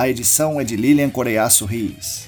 A edição é de Lilian Coreiaço Rios.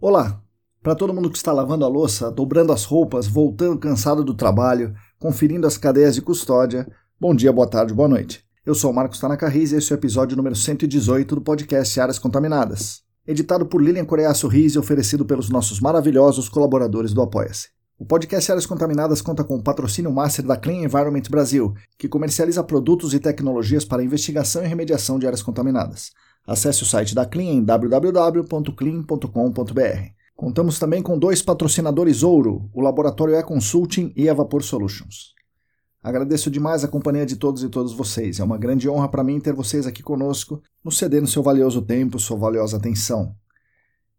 Olá! Para todo mundo que está lavando a louça, dobrando as roupas, voltando cansado do trabalho, conferindo as cadeias de custódia, bom dia, boa tarde, boa noite. Eu sou Marcos Tanaka Riz e esse é o episódio número 118 do podcast Áreas Contaminadas editado por Lilian Coreia Sorris e oferecido pelos nossos maravilhosos colaboradores do Apoia-se. O podcast Áreas Contaminadas conta com o patrocínio master da Clean Environment Brasil, que comercializa produtos e tecnologias para investigação e remediação de áreas contaminadas. Acesse o site da Clean em www.clean.com.br. Contamos também com dois patrocinadores ouro, o Laboratório E-Consulting e a Vapor Solutions. Agradeço demais a companhia de todos e todas vocês. É uma grande honra para mim ter vocês aqui conosco, nos cedendo seu valioso tempo, sua valiosa atenção.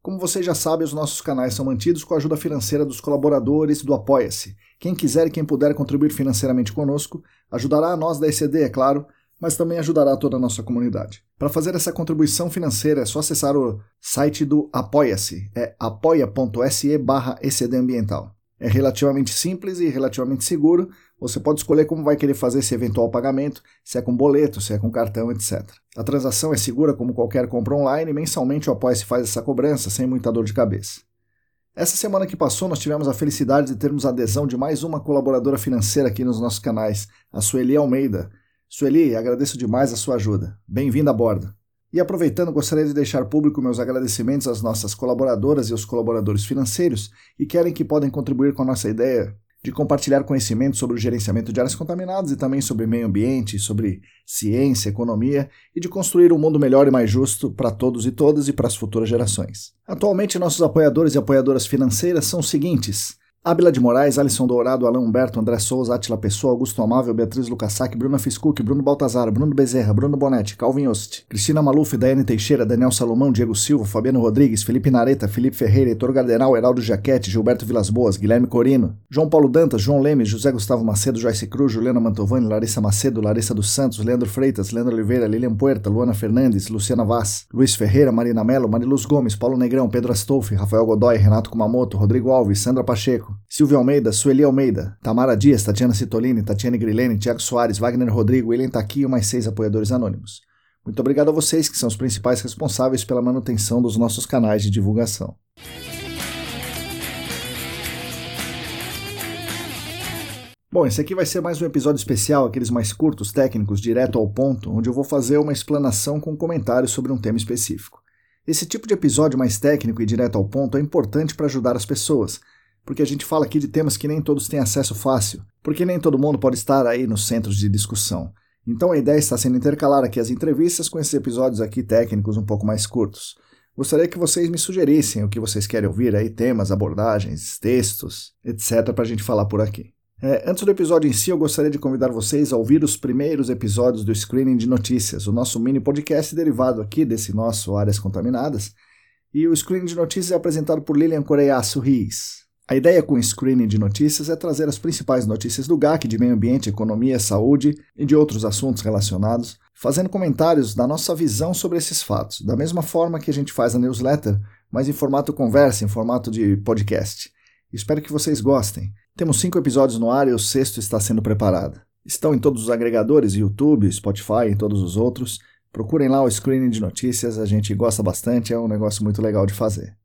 Como vocês já sabem, os nossos canais são mantidos com a ajuda financeira dos colaboradores do Apoia-se. Quem quiser e quem puder contribuir financeiramente conosco, ajudará a nós da ECD, é claro, mas também ajudará toda a nossa comunidade. Para fazer essa contribuição financeira é só acessar o site do Apoia-se, é apoia.se barra Ambiental. É relativamente simples e relativamente seguro, você pode escolher como vai querer fazer esse eventual pagamento, se é com boleto, se é com cartão, etc. A transação é segura como qualquer compra online e mensalmente o Apoia-se faz essa cobrança sem muita dor de cabeça. Essa semana que passou, nós tivemos a felicidade de termos a adesão de mais uma colaboradora financeira aqui nos nossos canais, a Sueli Almeida. Sueli, agradeço demais a sua ajuda. Bem-vinda a bordo. E aproveitando, gostaria de deixar público meus agradecimentos às nossas colaboradoras e aos colaboradores financeiros que querem que podem contribuir com a nossa ideia de compartilhar conhecimento sobre o gerenciamento de áreas contaminadas e também sobre meio ambiente, sobre ciência, economia e de construir um mundo melhor e mais justo para todos e todas e para as futuras gerações. Atualmente, nossos apoiadores e apoiadoras financeiras são os seguintes: Ábila de Moraes, Alisson Dourado, Alain Humberto, André Souza, Atila Pessoa, Augusto Amável, Beatriz Lucassac, Bruna Fiscuc, Bruno Baltazar, Bruno Bezerra, Bruno Bonetti, Calvin Ost, Cristina Maluf, Daiane Teixeira, Daniel Salomão, Diego Silva, Fabiano Rodrigues, Felipe Nareta, Felipe Ferreira, Heitor Gardenal, Heraldo Jaquete, Gilberto Vilas Boas, Guilherme Corino, João Paulo Dantas, João Lemes, José Gustavo Macedo, Joyce Cruz, Juliana Mantovani, Larissa Macedo, Larissa dos Santos, Leandro Freitas, Leandro Oliveira, Lilian Puerta, Luana Fernandes, Luciana Vaz, Luiz Ferreira, Marina Melo, Mariluz Gomes, Paulo Negrão, Pedro Astolfi, Rafael Godoy, Renato Kumamoto, Rodrigo Alves, Sandra Pacheco, Silvio Almeida, Sueli Almeida, Tamara Dias, Tatiana Citolini, Tatiane Grilene, Tiago Soares, Wagner Rodrigo, William e mais seis apoiadores anônimos. Muito obrigado a vocês que são os principais responsáveis pela manutenção dos nossos canais de divulgação. Bom, esse aqui vai ser mais um episódio especial, aqueles mais curtos, técnicos, direto ao ponto, onde eu vou fazer uma explanação com comentários sobre um tema específico. Esse tipo de episódio mais técnico e direto ao ponto é importante para ajudar as pessoas, porque a gente fala aqui de temas que nem todos têm acesso fácil, porque nem todo mundo pode estar aí nos centros de discussão. Então a ideia está sendo intercalar aqui as entrevistas com esses episódios aqui técnicos um pouco mais curtos. Gostaria que vocês me sugerissem o que vocês querem ouvir aí, temas, abordagens, textos, etc., para a gente falar por aqui. É, antes do episódio em si, eu gostaria de convidar vocês a ouvir os primeiros episódios do Screening de Notícias, o nosso mini podcast derivado aqui desse nosso Áreas Contaminadas. E o Screening de Notícias é apresentado por Lilian Coreiaço Riz. A ideia com o screening de notícias é trazer as principais notícias do GAC de meio ambiente, economia, saúde e de outros assuntos relacionados, fazendo comentários da nossa visão sobre esses fatos, da mesma forma que a gente faz a newsletter, mas em formato conversa, em formato de podcast. Espero que vocês gostem. Temos cinco episódios no ar e o sexto está sendo preparado. Estão em todos os agregadores, YouTube, Spotify e todos os outros. Procurem lá o screening de notícias, a gente gosta bastante, é um negócio muito legal de fazer.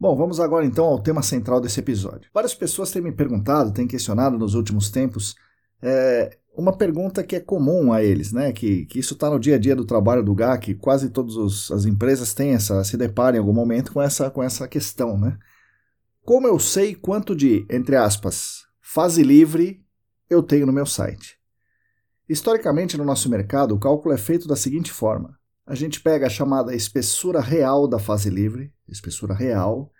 Bom, vamos agora então ao tema central desse episódio. Várias pessoas têm me perguntado, têm questionado nos últimos tempos é, uma pergunta que é comum a eles, né? Que, que isso está no dia a dia do trabalho do GAC, quase todas as empresas têm essa, se deparam em algum momento com essa, com essa questão, né? Como eu sei quanto de, entre aspas, fase livre eu tenho no meu site? Historicamente, no nosso mercado, o cálculo é feito da seguinte forma: a gente pega a chamada espessura real da fase livre, espessura real,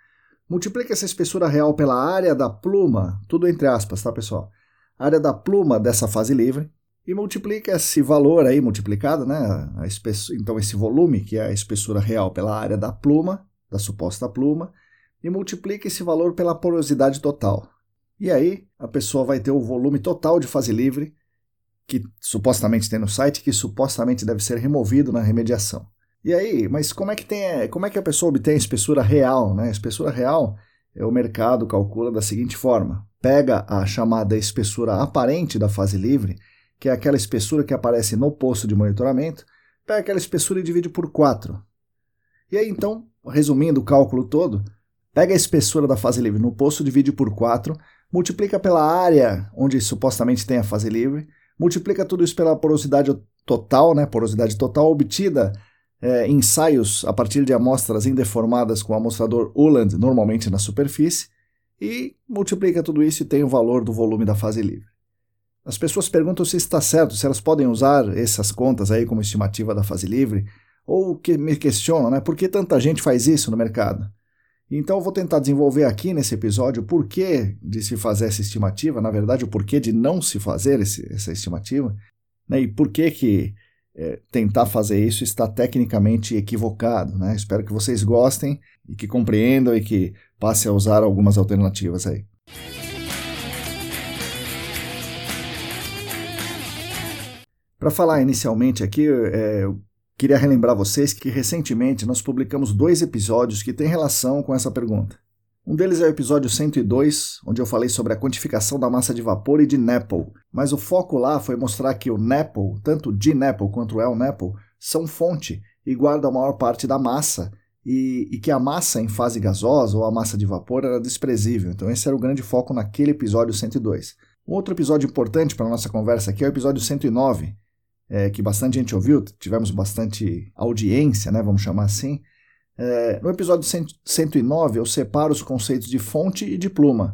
multiplica essa espessura real pela área da pluma, tudo entre aspas, tá pessoal? área da pluma dessa fase livre, e multiplica esse valor aí multiplicado, né? A então esse volume, que é a espessura real pela área da pluma, da suposta pluma, e multiplica esse valor pela porosidade total. E aí a pessoa vai ter o volume total de fase livre que supostamente tem no site, que supostamente deve ser removido na remediação. E aí, mas como é que tem, como é que a pessoa obtém a espessura real, né? A espessura real é o mercado calcula da seguinte forma: pega a chamada espessura aparente da fase livre, que é aquela espessura que aparece no posto de monitoramento, pega aquela espessura e divide por 4. E aí então, resumindo o cálculo todo, pega a espessura da fase livre no posto, divide por 4, multiplica pela área onde supostamente tem a fase livre, multiplica tudo isso pela porosidade total, né, porosidade total obtida é, ensaios a partir de amostras indeformadas com o amostrador Uland, normalmente na superfície, e multiplica tudo isso e tem o valor do volume da fase livre. As pessoas perguntam se está certo, se elas podem usar essas contas aí como estimativa da fase livre, ou que me questionam, né, por que tanta gente faz isso no mercado? Então eu vou tentar desenvolver aqui nesse episódio o porquê de se fazer essa estimativa, na verdade o porquê de não se fazer esse, essa estimativa, né, e por que que é, tentar fazer isso está tecnicamente equivocado. Né? Espero que vocês gostem e que compreendam e que passem a usar algumas alternativas aí. Para falar inicialmente aqui, é, eu queria relembrar vocês que recentemente nós publicamos dois episódios que têm relação com essa pergunta. Um deles é o episódio 102, onde eu falei sobre a quantificação da massa de vapor e de Nepple, mas o foco lá foi mostrar que o Nepple, tanto de Nepple quanto El Nepple, são fonte e guardam a maior parte da massa, e, e, que a massa em fase gasosa ou a massa de vapor era desprezível. Então esse era o grande foco naquele episódio 102. Um outro episódio importante para a nossa conversa aqui é o episódio 109, é, que bastante gente ouviu, tivemos bastante audiência, né, vamos chamar assim, é, no episódio 109, eu separo os conceitos de fonte e de pluma.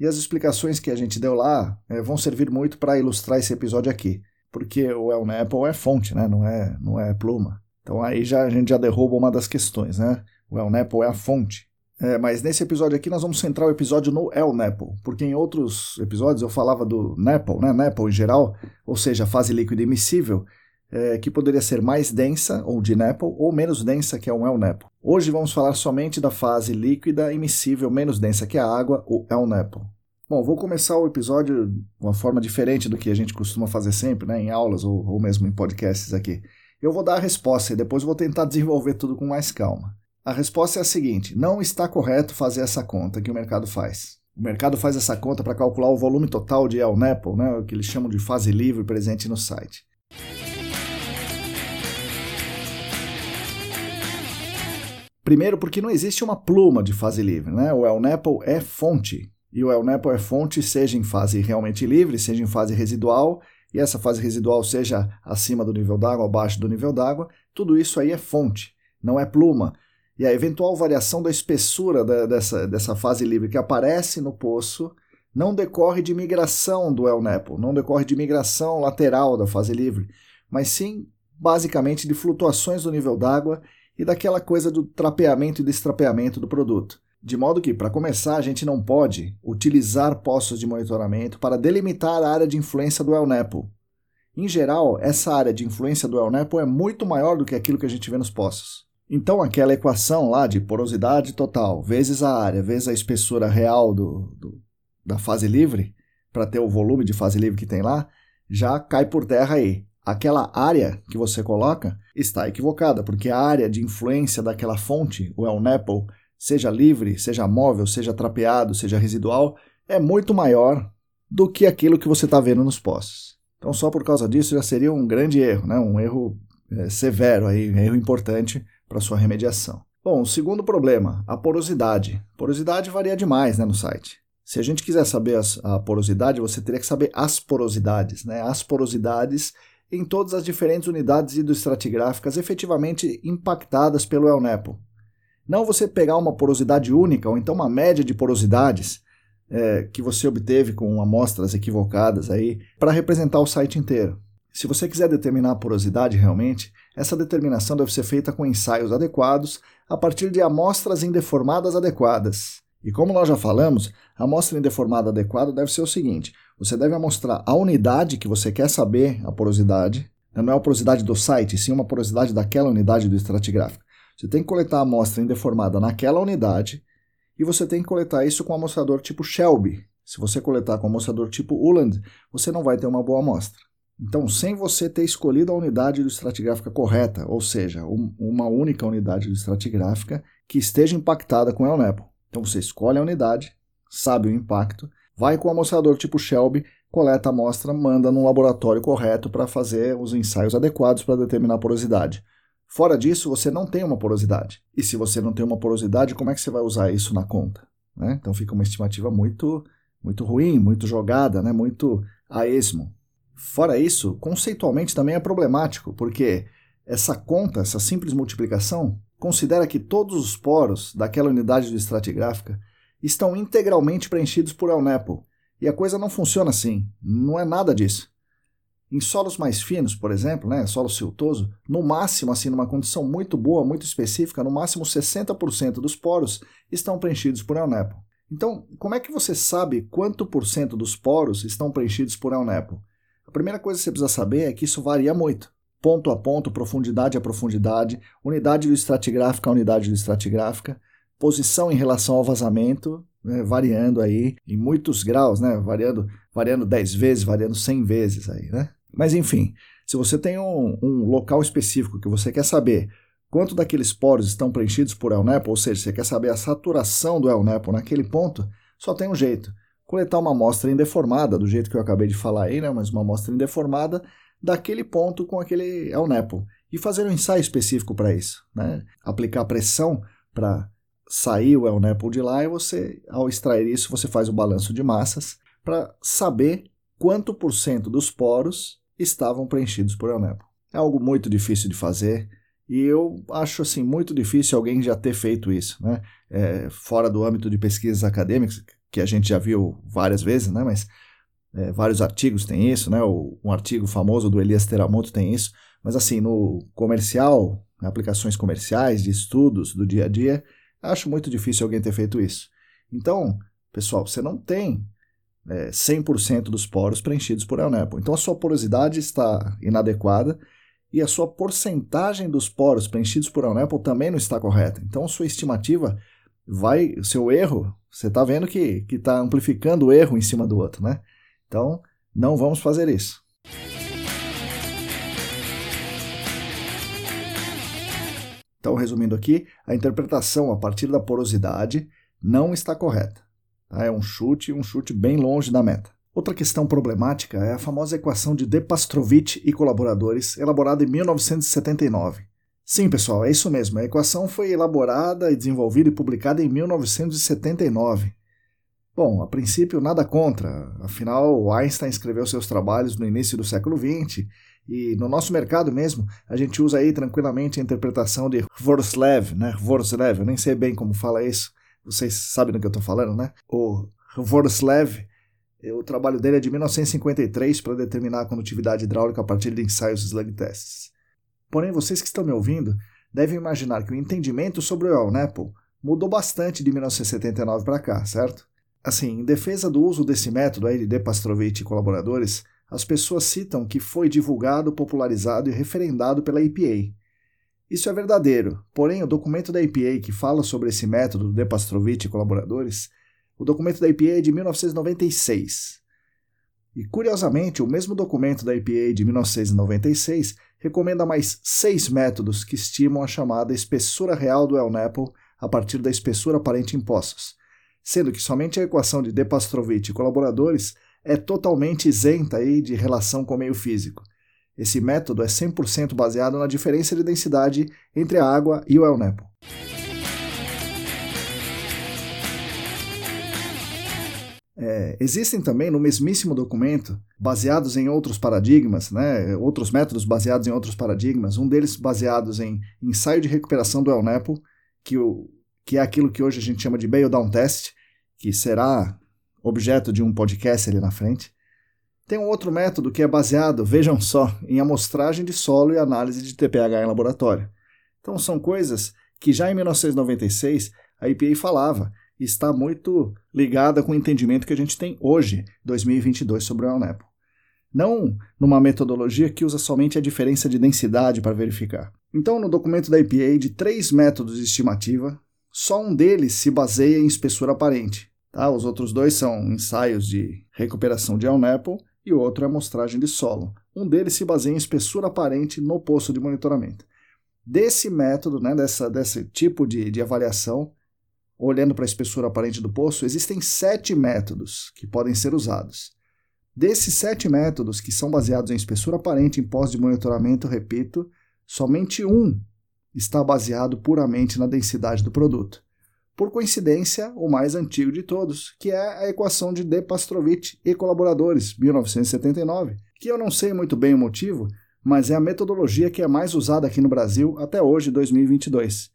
E as explicações que a gente deu lá é, vão servir muito para ilustrar esse episódio aqui. Porque o El Apple é fonte, né? não, é, não é pluma. Então aí já, a gente já derruba uma das questões. Né? O El Apple é a fonte. É, mas nesse episódio aqui nós vamos centrar o episódio no El Napple, porque em outros episódios eu falava do Napple, né, Napple em geral, ou seja, fase líquida emissível, é, que poderia ser mais densa, ou de Nepal, ou menos densa, que é o El Nepal. Hoje vamos falar somente da fase líquida emissível menos densa que a água, o El Nepal. Bom, vou começar o episódio de uma forma diferente do que a gente costuma fazer sempre, né, em aulas ou, ou mesmo em podcasts aqui. Eu vou dar a resposta e depois vou tentar desenvolver tudo com mais calma. A resposta é a seguinte: não está correto fazer essa conta que o mercado faz. O mercado faz essa conta para calcular o volume total de El Nepal, né, o que eles chamam de fase livre presente no site. Primeiro, porque não existe uma pluma de fase livre. Né? O El Nepal é fonte. E o El Nepal é fonte, seja em fase realmente livre, seja em fase residual, e essa fase residual seja acima do nível d'água, abaixo do nível d'água, tudo isso aí é fonte, não é pluma. E a eventual variação da espessura da, dessa, dessa fase livre que aparece no poço não decorre de migração do El Nepal, não decorre de migração lateral da fase livre, mas sim basicamente de flutuações do nível d'água e daquela coisa do trapeamento e destrapeamento do produto. De modo que, para começar, a gente não pode utilizar postos de monitoramento para delimitar a área de influência do El Nepo. Em geral, essa área de influência do El Nepo é muito maior do que aquilo que a gente vê nos poços. Então, aquela equação lá de porosidade total vezes a área vezes a espessura real do, do da fase livre, para ter o volume de fase livre que tem lá, já cai por terra aí aquela área que você coloca está equivocada, porque a área de influência daquela fonte, o El Nepal, seja livre, seja móvel, seja trapeado, seja residual, é muito maior do que aquilo que você está vendo nos poços. Então, só por causa disso já seria um grande erro, né? um erro é, severo, aí, um erro importante para sua remediação. Bom, o segundo problema, a porosidade. Porosidade varia demais né, no site. Se a gente quiser saber as, a porosidade, você teria que saber as porosidades, né? As porosidades em todas as diferentes unidades hidroestratigráficas efetivamente impactadas pelo El Nepo. Não você pegar uma porosidade única ou então uma média de porosidades é, que você obteve com amostras equivocadas aí para representar o site inteiro. Se você quiser determinar a porosidade realmente, essa determinação deve ser feita com ensaios adequados a partir de amostras indeformadas adequadas. E como nós já falamos, a amostra indeformada adequada deve ser o seguinte: você deve amostrar a unidade que você quer saber a porosidade, né, não é a porosidade do site, sim uma porosidade daquela unidade do estratigráfico. Você tem que coletar a amostra indeformada naquela unidade e você tem que coletar isso com um amostrador tipo Shelby. Se você coletar com um amostrador tipo Uland, você não vai ter uma boa amostra. Então, sem você ter escolhido a unidade do estratigráfica correta, ou seja, um, uma única unidade do estratigráfica que esteja impactada com El Nepo. Então você escolhe a unidade, sabe o impacto, vai com o amostrador tipo Shelby, coleta a amostra, manda num laboratório correto para fazer os ensaios adequados para determinar a porosidade. Fora disso, você não tem uma porosidade. E se você não tem uma porosidade, como é que você vai usar isso na conta? Né? Então fica uma estimativa muito, muito ruim, muito jogada, né? muito a esmo. Fora isso, conceitualmente também é problemático, porque essa conta, essa simples multiplicação, considera que todos os poros daquela unidade de estratigráfica estão integralmente preenchidos por El Nepo. E a coisa não funciona assim. Não é nada disso. Em solos mais finos, por exemplo, né, solo siltoso, no máximo, assim, numa condição muito boa, muito específica, no máximo 60% dos poros estão preenchidos por El Nepo. Então, como é que você sabe quanto por cento dos poros estão preenchidos por El Nepo? A primeira coisa que você precisa saber é que isso varia muito ponto a ponto, profundidade a profundidade, unidade do estratigráfica a unidade do estratigráfica, posição em relação ao vazamento, né, variando aí em muitos graus, né, variando, variando 10 vezes, variando 100 vezes aí, né? Mas enfim, se você tem um, um local específico que você quer saber quanto daqueles poros estão preenchidos por El Nepo, ou seja, você quer saber a saturação do El Nepo naquele ponto, só tem um jeito. Coletar uma amostra indeformada, do jeito que eu acabei de falar aí, né, mas uma amostra indeformada, daquele ponto com aquele El Nepo e fazer um ensaio específico para isso, né? Aplicar pressão para sair o El Nepo de lá e você, ao extrair isso, você faz o balanço de massas para saber quanto por cento dos poros estavam preenchidos por El Nepo. É algo muito difícil de fazer e eu acho assim muito difícil alguém já ter feito isso, né? É, fora do âmbito de pesquisas acadêmicas que a gente já viu várias vezes, né? Mas é, vários artigos têm isso, né? O, um artigo famoso do Elias Teramoto tem isso. Mas assim, no comercial, aplicações comerciais, de estudos do dia a dia, acho muito difícil alguém ter feito isso. Então, pessoal, você não tem é, 100% dos poros preenchidos por El Nepo. Então a sua porosidade está inadequada e a sua porcentagem dos poros preenchidos por El Nepo também não está correta. Então sua estimativa vai, seu erro, você está vendo que está amplificando o erro em cima do outro, né? Então, não vamos fazer isso. Então, resumindo aqui, a interpretação a partir da porosidade não está correta. Tá? É um chute, um chute bem longe da meta. Outra questão problemática é a famosa equação de De Pastrovich e colaboradores, elaborada em 1979. Sim, pessoal, é isso mesmo. A equação foi elaborada desenvolvida e publicada em 1979. Bom, a princípio nada contra, afinal Einstein escreveu seus trabalhos no início do século XX e no nosso mercado mesmo a gente usa aí tranquilamente a interpretação de Vorslev, né? Vorslev, eu nem sei bem como fala isso, vocês sabem do que eu estou falando, né? O Vorslev, o trabalho dele é de 1953 para determinar a condutividade hidráulica a partir de ensaios slug tests. Porém, vocês que estão me ouvindo devem imaginar que o entendimento sobre o El Nepo mudou bastante de 1979 para cá, certo? Assim, em defesa do uso desse método aí de Pastrovich e colaboradores, as pessoas citam que foi divulgado, popularizado e referendado pela EPA. Isso é verdadeiro, porém o documento da EPA que fala sobre esse método De Pastrovich e colaboradores, o documento da EPA é de 1996. E curiosamente, o mesmo documento da EPA de 1996 recomenda mais seis métodos que estimam a chamada espessura real do El Nepo a partir da espessura aparente em poços, sendo que somente a equação de De Pastrovich e colaboradores é totalmente isenta aí de relação com o meio físico. Esse método é 100% baseado na diferença de densidade entre a água e o El Nepo. É, existem também no mesmíssimo documento, baseados em outros paradigmas, né, outros métodos baseados em outros paradigmas, um deles baseados em ensaio de recuperação do El Nepo, que, o, que é aquilo que hoje a gente chama de bail down test, que será objeto de um podcast ali na frente. Tem um outro método que é baseado, vejam só, em amostragem de solo e análise de TPH em laboratório. Então são coisas que já em 1996 a EPA falava e está muito ligada com o entendimento que a gente tem hoje, 2022, sobre o ELNEPO. Não numa metodologia que usa somente a diferença de densidade para verificar. Então, no documento da EPA, de três métodos de estimativa, só um deles se baseia em espessura aparente. Tá? Os outros dois são ensaios de recuperação de ELNEPO e o outro é amostragem de solo. Um deles se baseia em espessura aparente no poço de monitoramento. Desse método, né, dessa, desse tipo de, de avaliação, olhando para a espessura aparente do poço, existem sete métodos que podem ser usados. Desses sete métodos, que são baseados em espessura aparente em pós de monitoramento, repito, somente um está baseado puramente na densidade do produto. Por coincidência, o mais antigo de todos, que é a equação de De Pastrovich e colaboradores, 1979, que eu não sei muito bem o motivo, mas é a metodologia que é mais usada aqui no Brasil até hoje, 2022.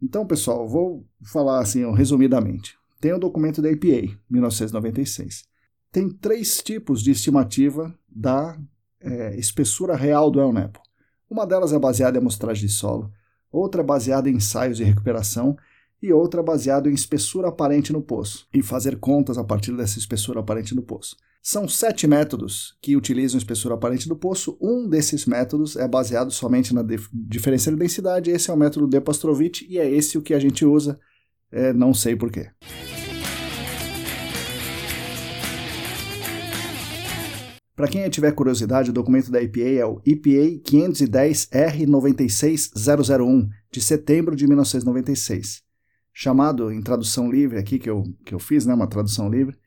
Então, pessoal, vou falar assim resumidamente. Tem o documento da APA, 1996. Tem três tipos de estimativa da é, espessura real do El Nepo. Uma delas é baseada em amostragem de solo, outra baseada em ensaios de recuperação e outra baseada em espessura aparente no poço, e fazer contas a partir dessa espessura aparente no poço. São sete métodos que utilizam espessura aparente do poço. Um desses métodos é baseado somente na diferença de densidade. Esse é o método de Pastrovich e é esse o que a gente usa. É, não sei porquê. Para quem tiver curiosidade, o documento da EPA é o EPA 510R96001, de setembro de 1996. Chamado em tradução livre aqui, que eu, que eu fiz, né, uma tradução livre,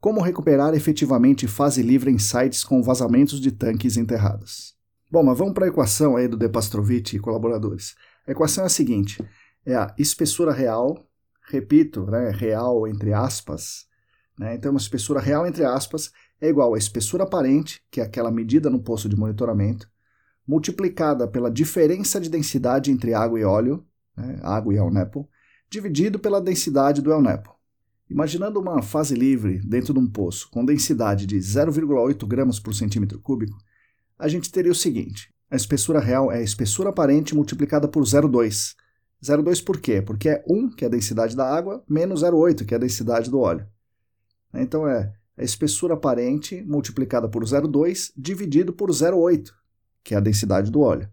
como recuperar efetivamente fase livre em sites com vazamentos de tanques enterrados. Bom, mas vamos para a equação aí do De Pastrovich e colaboradores. A equação é a seguinte: é a espessura real, repito, né, real entre aspas, né, então uma espessura real entre aspas é igual a espessura aparente, que é aquela medida no poço de monitoramento, multiplicada pela diferença de densidade entre água e óleo, né, água e ELNEPO, dividido pela densidade do ELNEPO. Imaginando uma fase livre dentro de um poço com densidade de 0,8 gramas por centímetro cúbico, a gente teria o seguinte: a espessura real é a espessura aparente multiplicada por 0,2. 0,2 por quê? Porque é 1, que é a densidade da água, menos 0,8, que é a densidade do óleo. Então é a espessura aparente multiplicada por 0,2 dividido por 0,8, que é a densidade do óleo.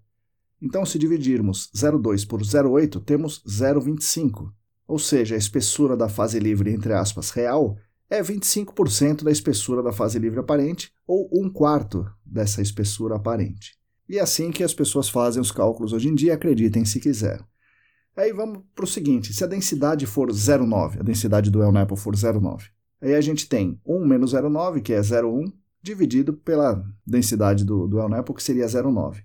Então, se dividirmos 0,2 por 0,8, temos 0,25 ou seja, a espessura da fase livre, entre aspas, real, é 25% da espessura da fase livre aparente, ou um quarto dessa espessura aparente. E é assim que as pessoas fazem os cálculos hoje em dia, acreditem se quiser. Aí vamos para o seguinte: se a densidade for 0,9, a densidade do El Nepo for 0,9, aí a gente tem 1 menos 0,9, que é 0,1, dividido pela densidade do, do El que seria 0,9.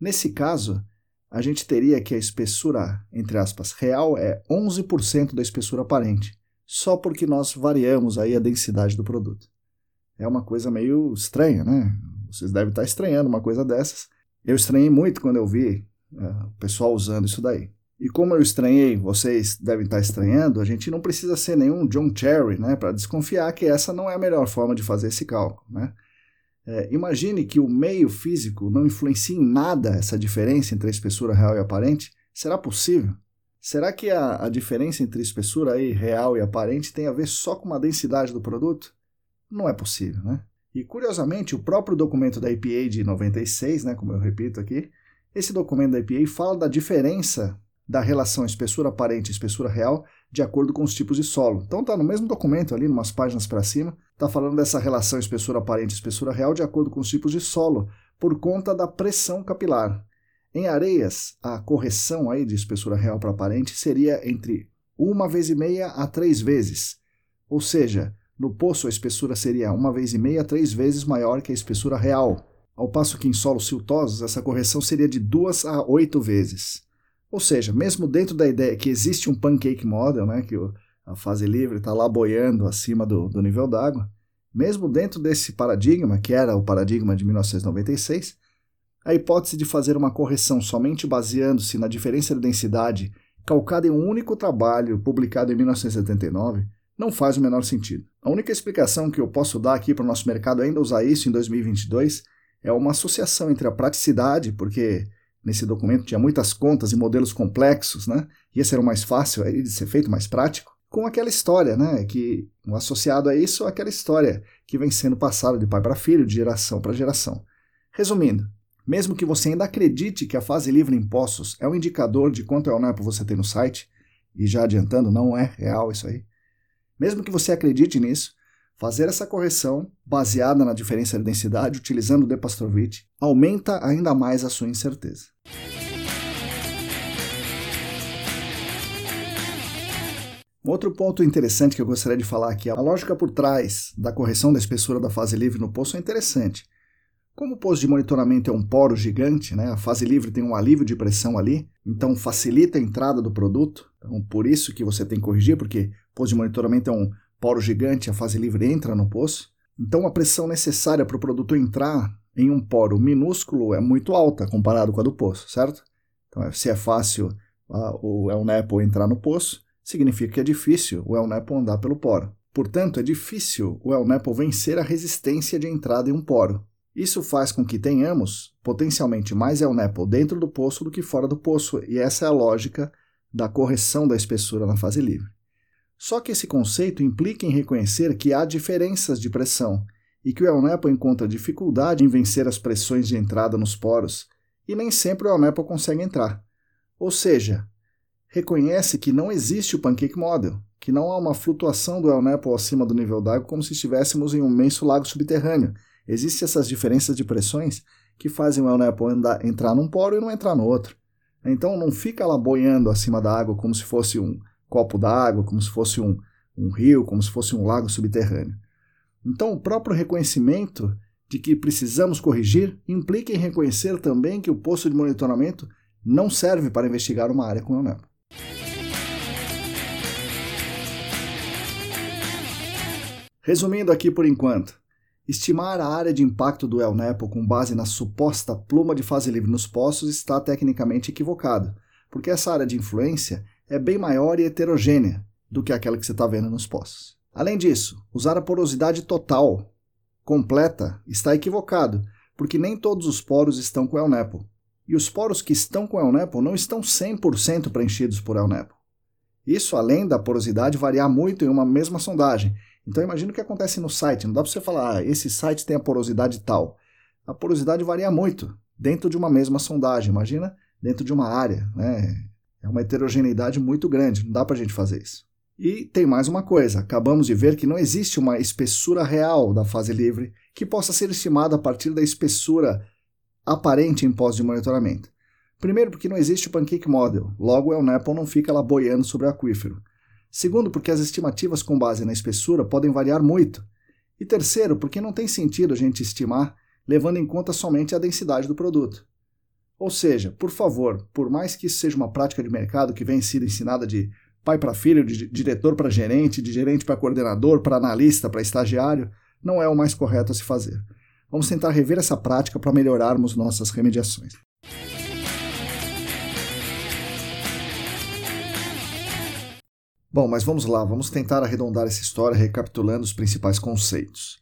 Nesse caso, a gente teria que a espessura, entre aspas, real é 11% da espessura aparente, só porque nós variamos aí a densidade do produto. É uma coisa meio estranha, né? Vocês devem estar estranhando uma coisa dessas. Eu estranhei muito quando eu vi uh, o pessoal usando isso daí. E como eu estranhei, vocês devem estar estranhando, a gente não precisa ser nenhum John Cherry né, para desconfiar que essa não é a melhor forma de fazer esse cálculo. Né? É, imagine que o meio físico não influencie em nada essa diferença entre a espessura real e aparente. Será possível? Será que a, a diferença entre espessura aí, real e aparente tem a ver só com a densidade do produto? Não é possível, né? E curiosamente, o próprio documento da EPA de 96, né, como eu repito aqui, esse documento da EPA fala da diferença da relação espessura aparente e espessura real de acordo com os tipos de solo. Então está no mesmo documento ali, umas páginas para cima, está falando dessa relação espessura aparente e espessura real de acordo com os tipos de solo, por conta da pressão capilar. Em areias, a correção aí de espessura real para aparente seria entre uma vez e meia a três vezes. Ou seja, no poço a espessura seria uma vez e meia a três vezes maior que a espessura real, ao passo que em solos siltosos essa correção seria de duas a oito vezes. Ou seja, mesmo dentro da ideia que existe um pancake model, né, que a fase livre está lá boiando acima do, do nível d'água, mesmo dentro desse paradigma, que era o paradigma de 1996, a hipótese de fazer uma correção somente baseando-se na diferença de densidade calcada em um único trabalho publicado em 1979 não faz o menor sentido. A única explicação que eu posso dar aqui para o nosso mercado ainda usar isso em 2022 é uma associação entre a praticidade, porque nesse documento tinha muitas contas e modelos complexos, né? Esse era o mais fácil de ser feito, mais prático, com aquela história, né? Que associado a isso, aquela história que vem sendo passada de pai para filho, de geração para geração. Resumindo, mesmo que você ainda acredite que a fase livre em impostos é um indicador de quanto é o NEPO você tem no site, e já adiantando, não é real isso aí, mesmo que você acredite nisso, fazer essa correção, baseada na diferença de densidade, utilizando o Depastrovich, aumenta ainda mais a sua incerteza. Outro ponto interessante que eu gostaria de falar aqui, a lógica por trás da correção da espessura da fase livre no poço é interessante. Como o poço de monitoramento é um poro gigante, né, a fase livre tem um alívio de pressão ali, então facilita a entrada do produto. Então, por isso que você tem que corrigir, porque o poço de monitoramento é um poro gigante, a fase livre entra no poço. Então a pressão necessária para o produto entrar em um poro minúsculo é muito alta comparado com a do poço, certo? Então, se é fácil o El Nepo entrar no poço, significa que é difícil o El Nepo andar pelo poro. Portanto, é difícil o El Nepo vencer a resistência de entrada em um poro. Isso faz com que tenhamos potencialmente mais El Nepo dentro do poço do que fora do poço, e essa é a lógica da correção da espessura na fase livre. Só que esse conceito implica em reconhecer que há diferenças de pressão e que o El Nepo encontra dificuldade em vencer as pressões de entrada nos poros, e nem sempre o El Nepo consegue entrar. Ou seja, reconhece que não existe o Pancake Model, que não há uma flutuação do El Nepo acima do nível d'água como se estivéssemos em um imenso lago subterrâneo, Existem essas diferenças de pressões que fazem o El Nepo andar, entrar num poro e não entrar no outro. Então não fica lá boiando acima da água como se fosse um copo d'água, como se fosse um, um rio, como se fosse um lago subterrâneo. Então o próprio reconhecimento de que precisamos corrigir implica em reconhecer também que o posto de monitoramento não serve para investigar uma área com El Nepo. Resumindo aqui por enquanto, Estimar a área de impacto do El Nepo com base na suposta pluma de fase livre nos poços está tecnicamente equivocado, porque essa área de influência é bem maior e heterogênea do que aquela que você está vendo nos poços. Além disso, usar a porosidade total, completa, está equivocado, porque nem todos os poros estão com El Nepo. E os poros que estão com El Nepo não estão 100% preenchidos por El Nepo. Isso além da porosidade variar muito em uma mesma sondagem, então imagina o que acontece no site. Não dá para você falar, ah, esse site tem a porosidade tal. A porosidade varia muito dentro de uma mesma sondagem. Imagina dentro de uma área. Né? É uma heterogeneidade muito grande. Não dá para a gente fazer isso. E tem mais uma coisa: acabamos de ver que não existe uma espessura real da fase livre que possa ser estimada a partir da espessura aparente em pós de monitoramento. Primeiro, porque não existe o Pancake Model, logo o El Nepo não fica lá boiando sobre o aquífero. Segundo, porque as estimativas com base na espessura podem variar muito. E terceiro, porque não tem sentido a gente estimar levando em conta somente a densidade do produto. Ou seja, por favor, por mais que isso seja uma prática de mercado que vem sido ensinada de pai para filho, de diretor para gerente, de gerente para coordenador, para analista, para estagiário, não é o mais correto a se fazer. Vamos tentar rever essa prática para melhorarmos nossas remediações. Bom, mas vamos lá, vamos tentar arredondar essa história recapitulando os principais conceitos.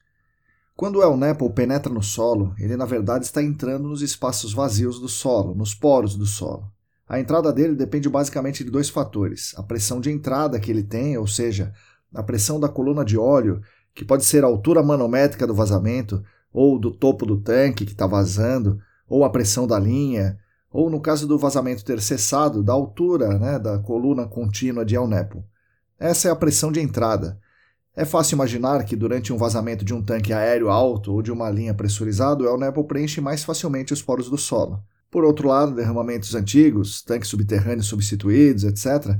Quando o El Nepo penetra no solo, ele na verdade está entrando nos espaços vazios do solo, nos poros do solo. A entrada dele depende basicamente de dois fatores: a pressão de entrada que ele tem, ou seja, a pressão da coluna de óleo, que pode ser a altura manométrica do vazamento, ou do topo do tanque que está vazando, ou a pressão da linha, ou no caso do vazamento ter cessado, da altura né, da coluna contínua de El Nepo. Essa é a pressão de entrada. É fácil imaginar que durante um vazamento de um tanque aéreo alto ou de uma linha pressurizada, o El Nepo preenche mais facilmente os poros do solo. Por outro lado, derramamentos antigos, tanques subterrâneos substituídos, etc.,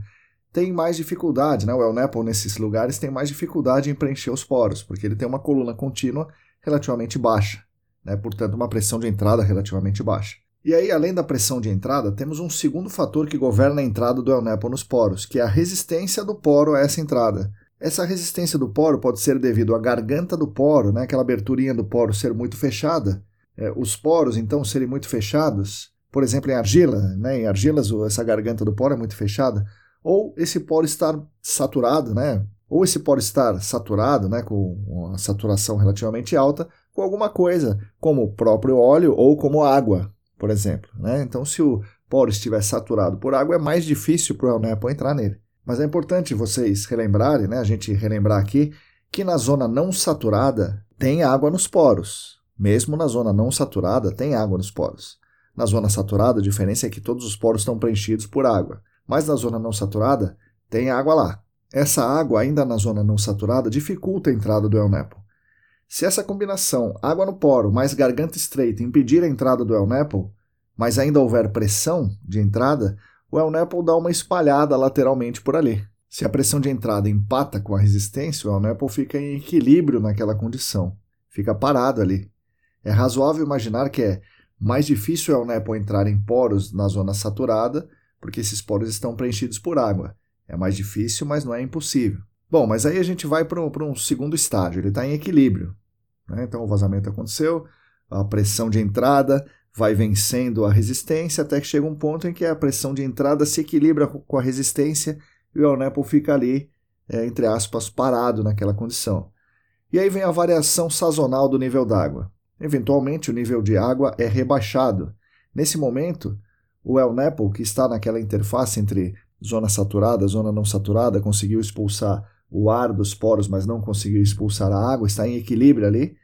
têm mais dificuldade, né? O El Nepo nesses lugares tem mais dificuldade em preencher os poros, porque ele tem uma coluna contínua relativamente baixa, né? portanto, uma pressão de entrada relativamente baixa. E aí, além da pressão de entrada, temos um segundo fator que governa a entrada do El Nepo nos poros, que é a resistência do poro a essa entrada. Essa resistência do poro pode ser devido à garganta do poro, né, aquela aberturinha do poro ser muito fechada, é, os poros então serem muito fechados, por exemplo, em argila, né, em argilas essa garganta do poro é muito fechada, ou esse poro estar saturado, né, ou esse poro estar saturado, né, com uma saturação relativamente alta, com alguma coisa, como o próprio óleo ou como água, por exemplo. Né? Então, se o poro estiver saturado por água, é mais difícil para o El Nepo entrar nele. Mas é importante vocês relembrarem, né, a gente relembrar aqui, que na zona não saturada tem água nos poros. Mesmo na zona não saturada, tem água nos poros. Na zona saturada, a diferença é que todos os poros estão preenchidos por água. Mas na zona não saturada, tem água lá. Essa água, ainda na zona não saturada, dificulta a entrada do El Nepo. Se essa combinação água no poro mais garganta estreita impedir a entrada do El Nepal, mas ainda houver pressão de entrada, o El Nepal dá uma espalhada lateralmente por ali. Se a pressão de entrada empata com a resistência, o El Nepal fica em equilíbrio naquela condição, fica parado ali. É razoável imaginar que é mais difícil o El Nepal entrar em poros na zona saturada, porque esses poros estão preenchidos por água. É mais difícil, mas não é impossível. Bom, mas aí a gente vai para um segundo estágio, ele está em equilíbrio. Né? Então o vazamento aconteceu, a pressão de entrada vai vencendo a resistência até que chega um ponto em que a pressão de entrada se equilibra com a resistência e o Nepo fica ali, é, entre aspas, parado naquela condição. E aí vem a variação sazonal do nível d'água. Eventualmente o nível de água é rebaixado. Nesse momento, o El Nepo, que está naquela interface entre zona saturada, zona não saturada, conseguiu expulsar o ar dos poros, mas não conseguiu expulsar a água, está em equilíbrio ali,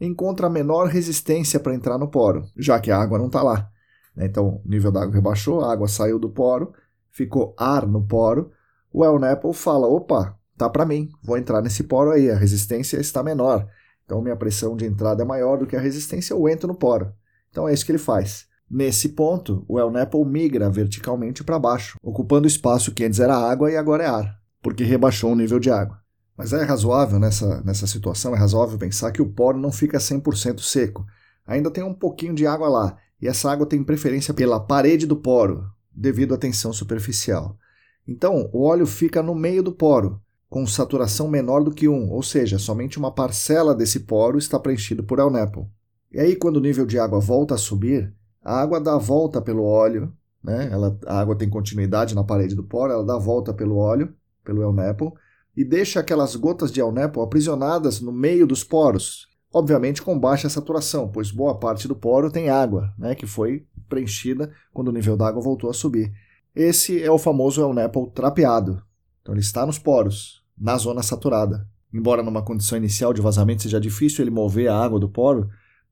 encontra menor resistência para entrar no poro, já que a água não está lá. Né? Então, o nível da água rebaixou, a água saiu do poro, ficou ar no poro. O El Nepal fala: opa, tá para mim, vou entrar nesse poro aí, a resistência está menor. Então, minha pressão de entrada é maior do que a resistência, eu entro no poro. Então, é isso que ele faz. Nesse ponto, o El Nepal migra verticalmente para baixo, ocupando o espaço que antes era água e agora é ar porque rebaixou o nível de água. Mas é razoável nessa, nessa situação, é razoável pensar que o poro não fica 100% seco. Ainda tem um pouquinho de água lá, e essa água tem preferência pela parede do poro, devido à tensão superficial. Então, o óleo fica no meio do poro, com saturação menor do que 1, ou seja, somente uma parcela desse poro está preenchido por El Nepo. E aí, quando o nível de água volta a subir, a água dá a volta pelo óleo, né? ela, a água tem continuidade na parede do poro, ela dá a volta pelo óleo, pelo El Nepo e deixa aquelas gotas de El Nepo aprisionadas no meio dos poros, obviamente com baixa saturação, pois boa parte do poro tem água, né, que foi preenchida quando o nível d'água voltou a subir. Esse é o famoso El Nepo trapeado. Então ele está nos poros, na zona saturada. Embora numa condição inicial de vazamento seja difícil ele mover a água do poro,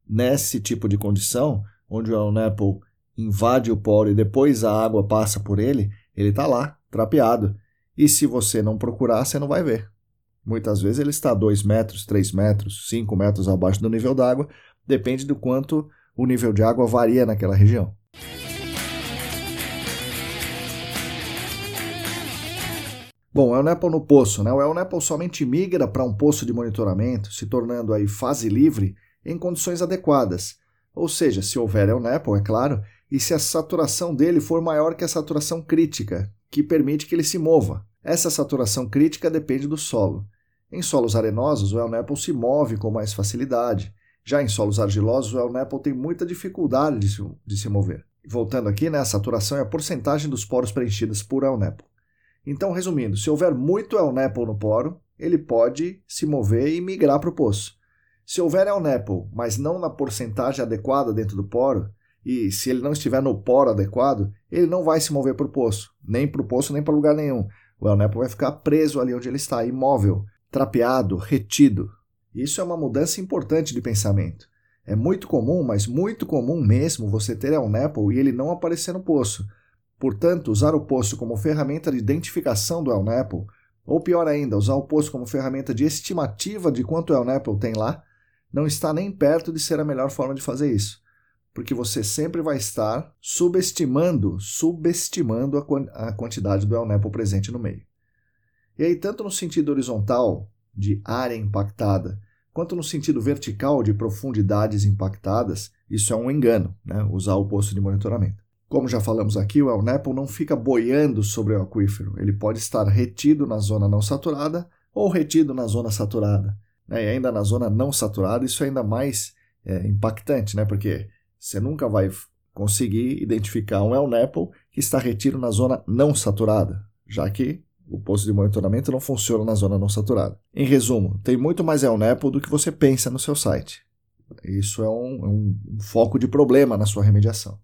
nesse tipo de condição, onde o El Nepo invade o poro e depois a água passa por ele, ele está lá, trapeado. E se você não procurar, você não vai ver. Muitas vezes ele está 2 metros, 3 metros, 5 metros abaixo do nível d'água, depende do quanto o nível de água varia naquela região. Bom, é o Nepal no poço, né? O El Nepal somente migra para um poço de monitoramento, se tornando aí fase livre em condições adequadas. Ou seja, se houver El Nepal, é claro, e se a saturação dele for maior que a saturação crítica, que permite que ele se mova. Essa saturação crítica depende do solo. Em solos arenosos, o El se move com mais facilidade. Já em solos argilosos, o El tem muita dificuldade de se, de se mover. Voltando aqui, né, a saturação é a porcentagem dos poros preenchidos por El. Então, resumindo, se houver muito El no poro, ele pode se mover e migrar para o poço. Se houver El mas não na porcentagem adequada dentro do poro, e se ele não estiver no poro adequado, ele não vai se mover para o poço, nem para o poço, nem para lugar nenhum. O El Nepo vai ficar preso ali onde ele está, imóvel, trapeado, retido. Isso é uma mudança importante de pensamento. É muito comum, mas muito comum mesmo, você ter El Nepo e ele não aparecer no poço. Portanto, usar o poço como ferramenta de identificação do El Nepo, ou pior ainda, usar o poço como ferramenta de estimativa de quanto El Nepo tem lá, não está nem perto de ser a melhor forma de fazer isso porque você sempre vai estar subestimando, subestimando a, quantidade do El Nepo presente no meio. E aí, tanto no sentido horizontal, de área impactada, quanto no sentido vertical, de profundidades impactadas, isso é um engano, né? usar o posto de monitoramento. Como já falamos aqui, o El Nepo não fica boiando sobre o aquífero, ele pode estar retido na zona não saturada ou retido na zona saturada. Né? E ainda na zona não saturada, isso é ainda mais é, impactante, né? porque você nunca vai conseguir identificar um El Nepo que está retido na zona não saturada, já que o posto de monitoramento não funciona na zona não saturada. Em resumo, tem muito mais El Nepo do que você pensa no seu site. Isso é um, é um, foco de problema na sua remediação.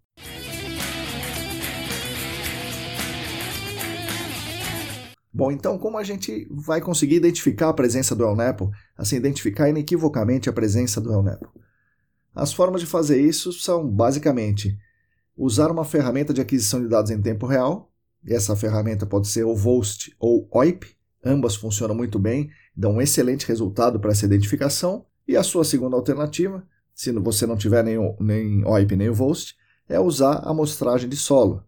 Bom, então como a gente vai conseguir identificar a presença do El Nepo, assim, identificar inequivocamente a presença do El Nepo? As formas de fazer isso são, basicamente, usar uma ferramenta de aquisição de dados em tempo real, essa ferramenta pode ser o VOST ou OIP, ambas funcionam muito bem, dão um excelente resultado para essa identificação, e a sua segunda alternativa, se você não tiver nem, o, nem OIP nem o VOST, é usar a amostragem de solo.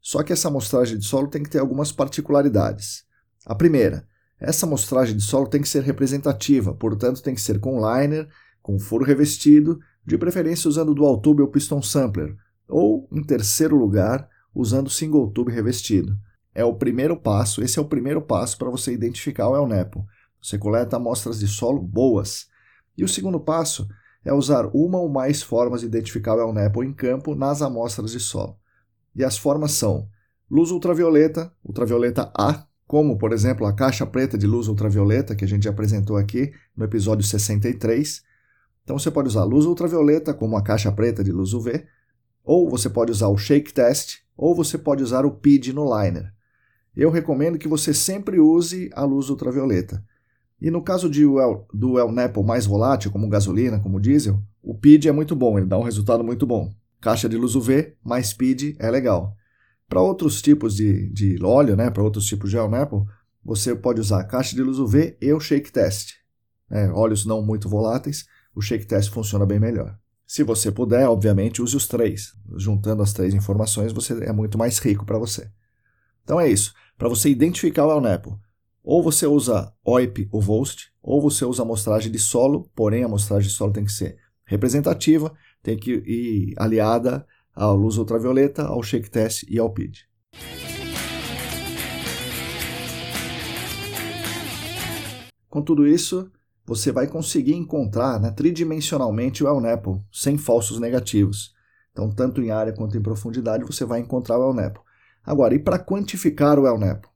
Só que essa amostragem de solo tem que ter algumas particularidades. A primeira, essa amostragem de solo tem que ser representativa, portanto tem que ser com liner, com furo revestido, de preferência usando dual tube ou piston sampler, ou, em terceiro lugar, usando single tube revestido. É o primeiro passo, esse é o primeiro passo para você identificar o El Nepo. Você coleta amostras de solo boas. E o segundo passo é usar uma ou mais formas de identificar o El Nepo em campo nas amostras de solo. E as formas são luz ultravioleta, ultravioleta A, como, por exemplo, a caixa preta de luz ultravioleta que a gente apresentou aqui no episódio 63. Então você pode usar luz ultravioleta como a caixa preta de luz UV, ou você pode usar o shake test, ou você pode usar o PID no liner. Eu recomendo que você sempre use a luz ultravioleta. E no caso de do El Nepo mais volátil, como gasolina, como diesel, o PID é muito bom, ele dá um resultado muito bom. Caixa de luz UV mais PID é legal. Para outros tipos de, de óleo, né, para outros tipos de El Nepo, você pode usar caixa de luz UV e o shake test. É, óleos não muito voláteis, o shake test funciona bem melhor. Se você puder, obviamente, use os três. Juntando as três informações, você é muito mais rico para você. Então é isso. Para você identificar o El Nepo, ou você usa OIP ou VOST, ou você usa amostragem de solo, porém a amostragem de solo tem que ser representativa, tem que ir aliada à luz ultravioleta, ao shake test e ao PID. Com tudo isso, você vai conseguir encontrar né, tridimensionalmente o El Nepo, sem falsos negativos. Então, tanto em área quanto em profundidade, você vai encontrar o El Nepo. Agora, e para quantificar o El Nepo?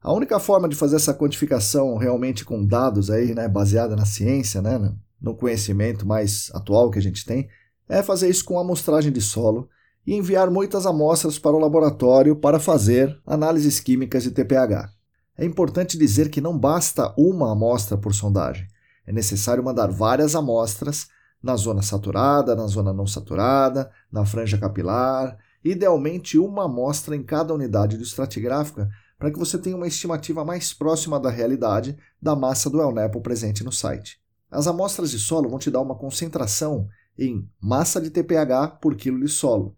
A única forma de fazer essa quantificação realmente com dados aí, né, baseada na ciência, né, no conhecimento mais atual que a gente tem, é fazer isso com amostragem de solo e enviar muitas amostras para o laboratório para fazer análises químicas de TPH. É importante dizer que não basta uma amostra por sondagem. É necessário mandar várias amostras na zona saturada, na zona não saturada, na franja capilar, idealmente uma amostra em cada unidade do estratigráfica para que você tenha uma estimativa mais próxima da realidade da massa do El Nepo presente no site. As amostras de solo vão te dar uma concentração em massa de TPH por quilo de solo,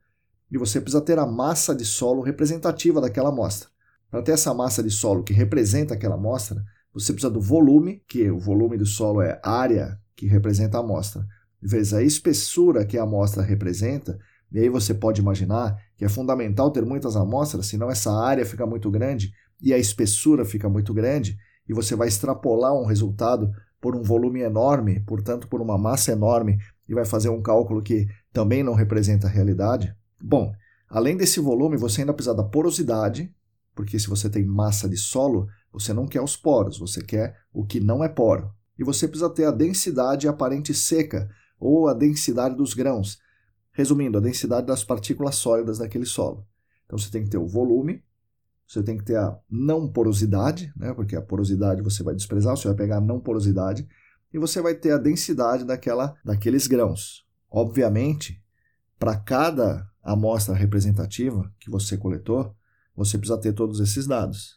e você precisa ter a massa de solo representativa daquela amostra. Para ter essa massa de solo que representa aquela amostra, você precisa do volume, que o volume do solo é a área que representa a amostra, vezes a espessura que a amostra representa, e aí você pode imaginar que é fundamental ter muitas amostras, senão essa área fica muito grande e a espessura fica muito grande, e você vai extrapolar um resultado por um volume enorme, portanto por uma massa enorme, e vai fazer um cálculo que também não representa a realidade. Bom, além desse volume, você ainda precisa da porosidade, porque se você tem massa de solo, você não quer os poros, você quer o que não é poro. E você precisa ter a densidade aparente seca, ou a densidade dos grãos. Resumindo, a densidade das partículas sólidas daquele solo. Então você tem que ter o volume, você tem que ter a não porosidade, né, porque a porosidade você vai desprezar, você vai pegar a não porosidade, e você vai ter a densidade daquela, daqueles grãos. Obviamente, para cada amostra representativa que você coletou, você precisa ter todos esses dados.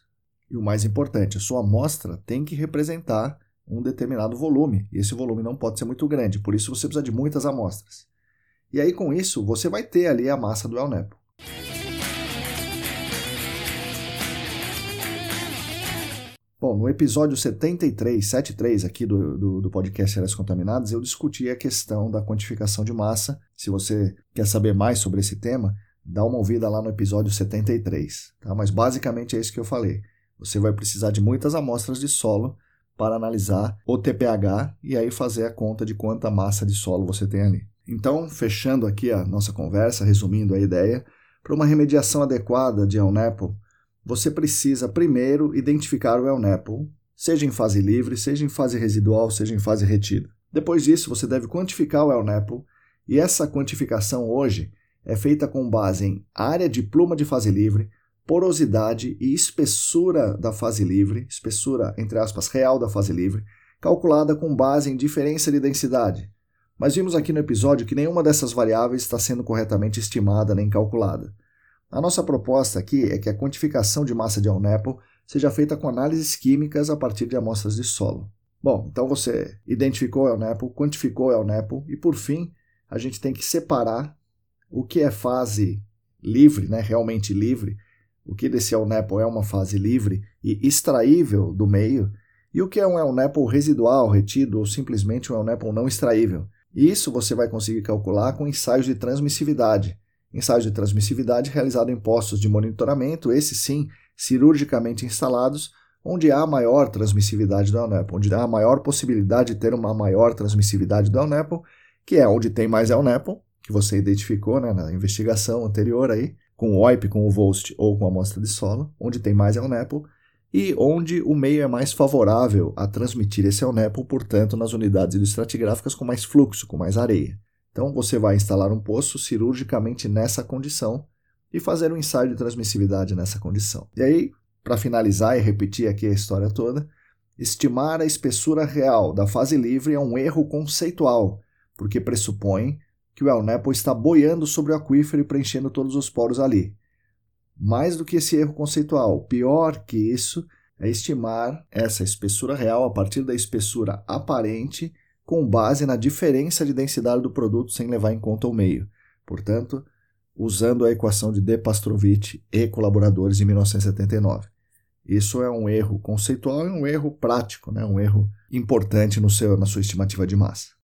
E o mais importante, a sua amostra tem que representar um determinado volume, e esse volume não pode ser muito grande, por isso você precisa de muitas amostras. E aí com isso, você vai ter ali a massa do El Nepo. Bom, no episódio 73, 73 aqui do, do, do podcast Áreas Contaminadas, eu discuti a questão da quantificação de massa. Se você quer saber mais sobre esse tema, dá uma ouvida lá no episódio 73. Tá? Mas basicamente é isso que eu falei. Você vai precisar de muitas amostras de solo para analisar o TPH e aí fazer a conta de quanta massa de solo você tem ali. Então, fechando aqui a nossa conversa, resumindo a ideia, para uma remediação adequada de El Nepo, você precisa primeiro identificar o El Nepo, seja em fase livre, seja em fase residual, seja em fase retida. Depois disso, você deve quantificar o El Nepo, e essa quantificação hoje é feita com base em área de pluma de fase livre, porosidade e espessura da fase livre, espessura entre aspas real da fase livre, calculada com base em diferença de densidade, mas vimos aqui no episódio que nenhuma dessas variáveis está sendo corretamente estimada nem calculada. A nossa proposta aqui é que a quantificação de massa de Alnepo seja feita com análises químicas a partir de amostras de solo. Bom, então você identificou o quantificou o e, por fim, a gente tem que separar o que é fase livre, né, realmente livre, o que desse Elnepo é uma fase livre e extraível do meio, e o que é um Elnepo residual, retido ou simplesmente um Elnepo não extraível, isso você vai conseguir calcular com ensaios de transmissividade. Ensaios de transmissividade realizados em postos de monitoramento, esses sim, cirurgicamente instalados, onde há maior transmissividade do ELNEPO, onde há maior possibilidade de ter uma maior transmissividade do ELNEPO, que é onde tem mais ELNEPO, que você identificou né, na investigação anterior aí, com o OIP, com o VOST ou com a amostra de solo, onde tem mais ELNEPO, e onde o meio é mais favorável a transmitir esse ELNEPO, portanto, nas unidades estratigráficas com mais fluxo, com mais areia. Então, você vai instalar um poço cirurgicamente nessa condição e fazer um ensaio de transmissividade nessa condição. E aí, para finalizar e repetir aqui a história toda, estimar a espessura real da fase livre é um erro conceitual, porque pressupõe que o ELNEPO está boiando sobre o aquífero e preenchendo todos os poros ali. Mais do que esse erro conceitual, pior que isso é estimar essa espessura real a partir da espessura aparente com base na diferença de densidade do produto sem levar em conta o meio. Portanto, usando a equação de De Pastrovich e colaboradores de 1979. Isso é um erro conceitual e um erro prático, né? um erro importante no seu, na sua estimativa de massa.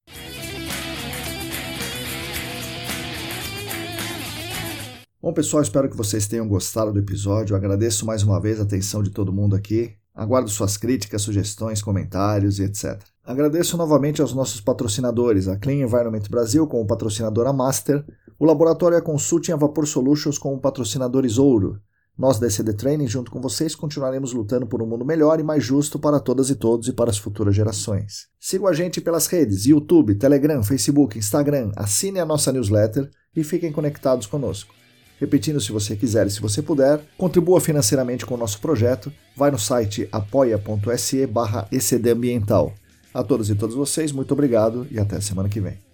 Bom, pessoal, espero que vocês tenham gostado do episódio. Agradeço mais uma vez a atenção de todo mundo aqui. Aguardo suas críticas, sugestões, comentários e etc. Agradeço novamente aos nossos patrocinadores, a Clean Environment Brasil como patrocinadora Master, o Laboratório Consulting a Vapor Solutions como patrocinadores Ouro. Nós da ECD Training, junto com vocês, continuaremos lutando por um mundo melhor e mais justo para todas e todos e para as futuras gerações. Sigam a gente pelas redes YouTube, Telegram, Facebook, Instagram, assine a nossa newsletter e fiquem conectados conosco. Repetindo, se você quiser e se você puder, contribua financeiramente com o nosso projeto. Vai no site apoia.se barra A todos e todas vocês, muito obrigado e até semana que vem.